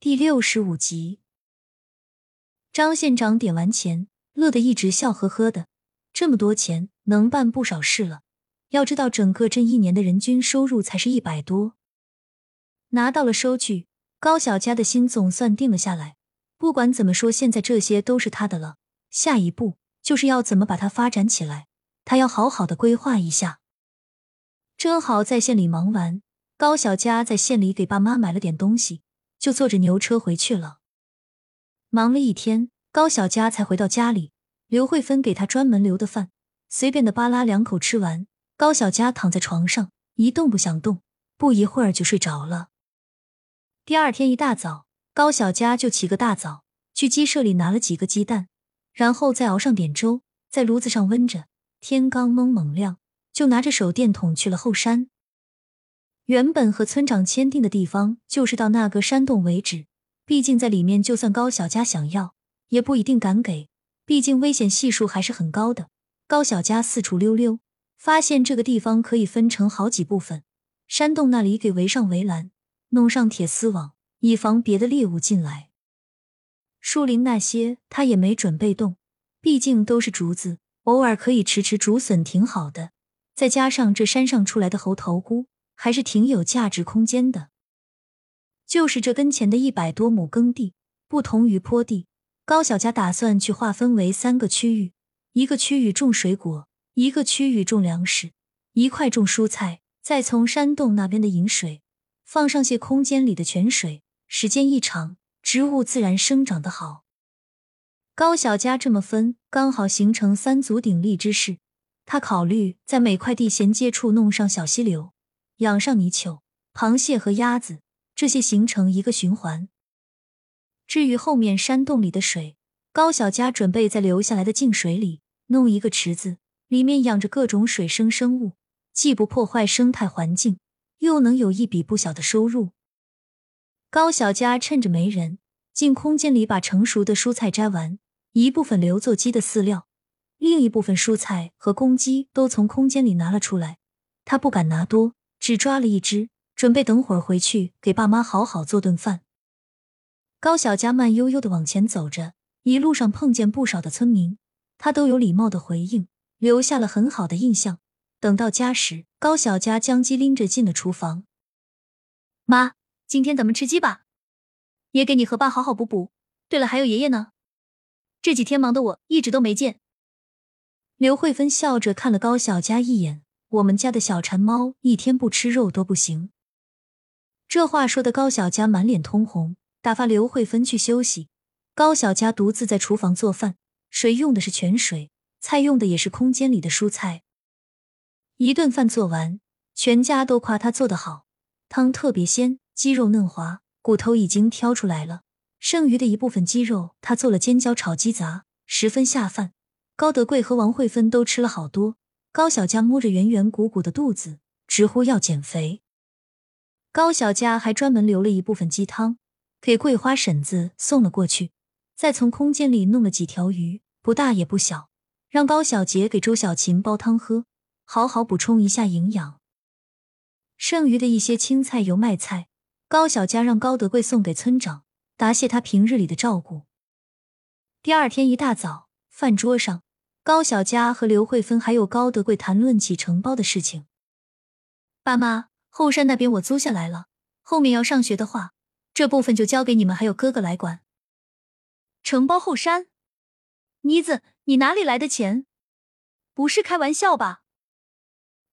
第六十五集，张县长点完钱，乐得一直笑呵呵的。这么多钱，能办不少事了。要知道，整个镇一年的人均收入才是一百多。拿到了收据，高小佳的心总算定了下来。不管怎么说，现在这些都是他的了。下一步就是要怎么把它发展起来，他要好好的规划一下。正好在县里忙完，高小佳在县里给爸妈买了点东西。就坐着牛车回去了。忙了一天，高小佳才回到家里。刘慧芬给他专门留的饭，随便的扒拉两口吃完，高小佳躺在床上一动不想动，不一会儿就睡着了。第二天一大早，高小佳就起个大早，去鸡舍里拿了几个鸡蛋，然后再熬上点粥，在炉子上温着。天刚蒙蒙亮，就拿着手电筒去了后山。原本和村长签订的地方就是到那个山洞为止，毕竟在里面，就算高小佳想要，也不一定敢给，毕竟危险系数还是很高的。高小佳四处溜溜，发现这个地方可以分成好几部分，山洞那里给围上围栏，弄上铁丝网，以防别的猎物进来。树林那些他也没准备动，毕竟都是竹子，偶尔可以吃吃竹笋，挺好的。再加上这山上出来的猴头菇。还是挺有价值空间的，就是这跟前的一百多亩耕地，不同于坡地，高小佳打算去划分为三个区域：一个区域种水果，一个区域种粮食，一块种蔬菜。再从山洞那边的引水放上些空间里的泉水，时间一长，植物自然生长得好。高小佳这么分，刚好形成三足鼎立之势。他考虑在每块地衔接处弄上小溪流。养上泥鳅、螃蟹和鸭子，这些形成一个循环。至于后面山洞里的水，高小佳准备在留下来的净水里弄一个池子，里面养着各种水生生物，既不破坏生态环境，又能有一笔不小的收入。高小佳趁着没人，进空间里把成熟的蔬菜摘完，一部分留作鸡的饲料，另一部分蔬菜和公鸡都从空间里拿了出来。他不敢拿多。只抓了一只，准备等会儿回去给爸妈好好做顿饭。高小佳慢悠悠的往前走着，一路上碰见不少的村民，他都有礼貌的回应，留下了很好的印象。等到家时，高小佳将鸡拎着进了厨房。妈，今天咱们吃鸡吧，也给你和爸好好补补。对了，还有爷爷呢，这几天忙的我一直都没见。刘慧芬笑着看了高小佳一眼。我们家的小馋猫一天不吃肉都不行。这话说的高小佳满脸通红，打发刘慧芬去休息。高小佳独自在厨房做饭，水用的是泉水，菜用的也是空间里的蔬菜。一顿饭做完，全家都夸他做的好，汤特别鲜，鸡肉嫩滑，骨头已经挑出来了。剩余的一部分鸡肉，他做了尖椒炒鸡杂，十分下饭。高德贵和王慧芬都吃了好多。高小佳摸着圆圆鼓鼓的肚子，直呼要减肥。高小佳还专门留了一部分鸡汤给桂花婶子送了过去，再从空间里弄了几条鱼，不大也不小，让高小杰给周小琴煲汤喝，好好补充一下营养。剩余的一些青菜、油麦菜，高小佳让高德贵送给村长，答谢他平日里的照顾。第二天一大早，饭桌上。高小佳和刘慧芬还有高德贵谈论起承包的事情。爸妈，后山那边我租下来了，后面要上学的话，这部分就交给你们还有哥哥来管。承包后山？妮子，你哪里来的钱？不是开玩笑吧？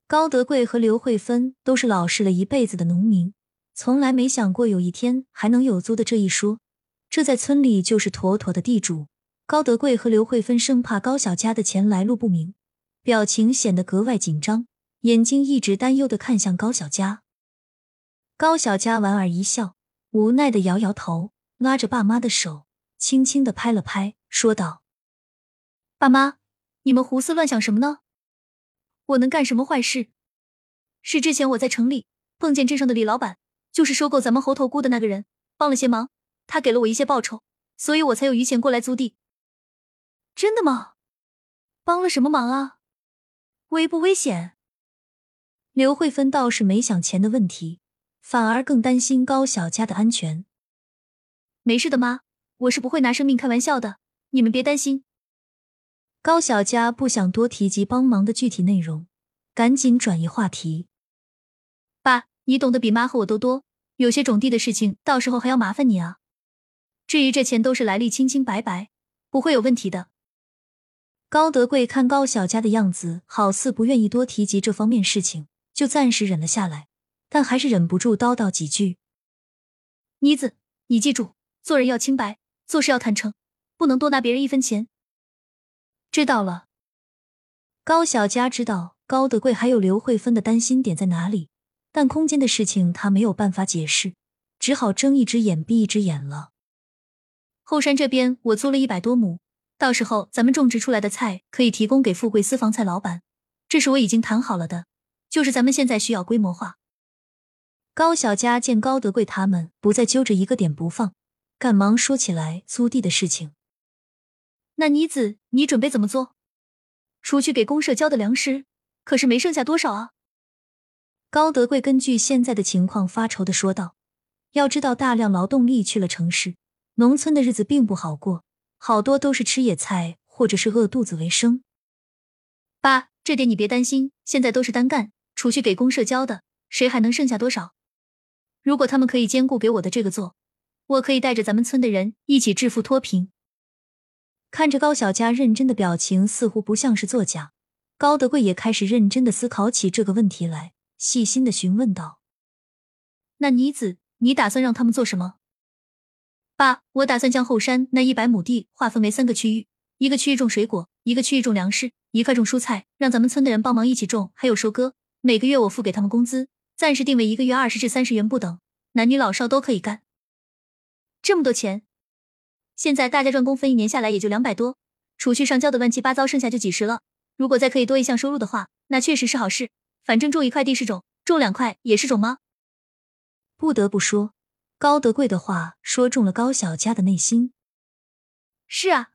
高德贵和刘慧芬都是老实了一辈子的农民，从来没想过有一天还能有租的这一说。这在村里就是妥妥的地主。高德贵和刘慧芬生怕高小佳的钱来路不明，表情显得格外紧张，眼睛一直担忧的看向高小佳。高小佳莞尔一笑，无奈的摇摇头，拉着爸妈的手，轻轻的拍了拍，说道：“爸妈，你们胡思乱想什么呢？我能干什么坏事？是之前我在城里碰见镇上的李老板，就是收购咱们猴头菇的那个人，帮了些忙，他给了我一些报酬，所以我才有余钱过来租地。”真的吗？帮了什么忙啊？危不危险？刘慧芬倒是没想钱的问题，反而更担心高小佳的安全。没事的妈，我是不会拿生命开玩笑的，你们别担心。高小佳不想多提及帮忙的具体内容，赶紧转移话题。爸，你懂得比妈和我都多，有些种地的事情，到时候还要麻烦你啊。至于这钱都是来历清清白白，不会有问题的。高德贵看高小佳的样子，好似不愿意多提及这方面事情，就暂时忍了下来，但还是忍不住叨叨几句：“妮子，你记住，做人要清白，做事要坦诚，不能多拿别人一分钱。”知道了。高小佳知道高德贵还有刘慧芬的担心点在哪里，但空间的事情他没有办法解释，只好睁一只眼闭一只眼了。后山这边我租了一百多亩，到时候咱们种植出来的菜可以提供给富贵私房菜老板，这是我已经谈好了的。就是咱们现在需要规模化。高小佳见高德贵他们不再揪着一个点不放，赶忙说起来租地的事情。那妮子，你准备怎么做？除去给公社交的粮食，可是没剩下多少啊。高德贵根据现在的情况发愁的说道：“要知道，大量劳动力去了城市。”农村的日子并不好过，好多都是吃野菜或者是饿肚子为生。爸，这点你别担心，现在都是单干，除去给公社交的，谁还能剩下多少？如果他们可以兼顾给我的这个做，我可以带着咱们村的人一起致富脱贫。看着高小佳认真的表情，似乎不像是作假。高德贵也开始认真的思考起这个问题来，细心的询问道：“那妮子，你打算让他们做什么？”爸，我打算将后山那一百亩地划分为三个区域，一个区域种水果，一个区域种粮食，一块种蔬菜，让咱们村的人帮忙一起种，还有收割。每个月我付给他们工资，暂时定为一个月二十至三十元不等，男女老少都可以干。这么多钱，现在大家赚工分一年下来也就两百多，除去上交的乱七八糟，剩下就几十了。如果再可以多一项收入的话，那确实是好事。反正种一块地是种，种两块也是种吗？不得不说。高德贵的话说中了高小佳的内心。是啊，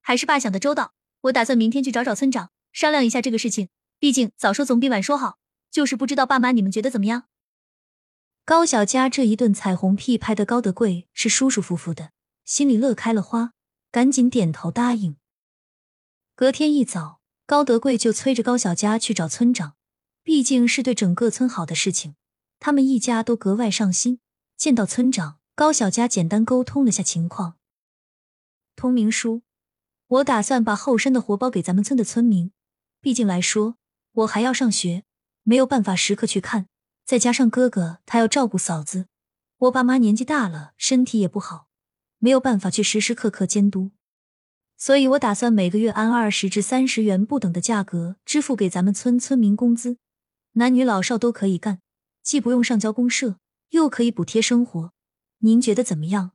还是爸想的周到。我打算明天去找找村长商量一下这个事情。毕竟早说总比晚说好。就是不知道爸妈你们觉得怎么样？高小佳这一顿彩虹屁拍的高德贵是舒舒服服的，心里乐开了花，赶紧点头答应。隔天一早，高德贵就催着高小佳去找村长，毕竟是对整个村好的事情，他们一家都格外上心。见到村长高小佳，简单沟通了下情况。通明叔，我打算把后山的活包给咱们村的村民。毕竟来说，我还要上学，没有办法时刻去看。再加上哥哥他要照顾嫂子，我爸妈年纪大了，身体也不好，没有办法去时时刻刻监督。所以我打算每个月按二十至三十元不等的价格支付给咱们村村民工资，男女老少都可以干，既不用上交公社。又可以补贴生活，您觉得怎么样？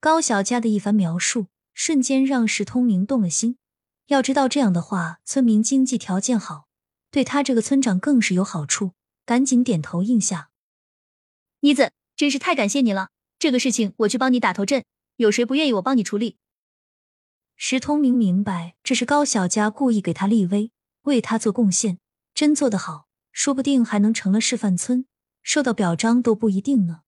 高小佳的一番描述，瞬间让石通明动了心。要知道这样的话，村民经济条件好，对他这个村长更是有好处。赶紧点头应下。妮子，真是太感谢你了，这个事情我去帮你打头阵，有谁不愿意我帮你处理？石通明明白，这是高小佳故意给他立威，为他做贡献。真做得好，说不定还能成了示范村。受到表彰都不一定呢。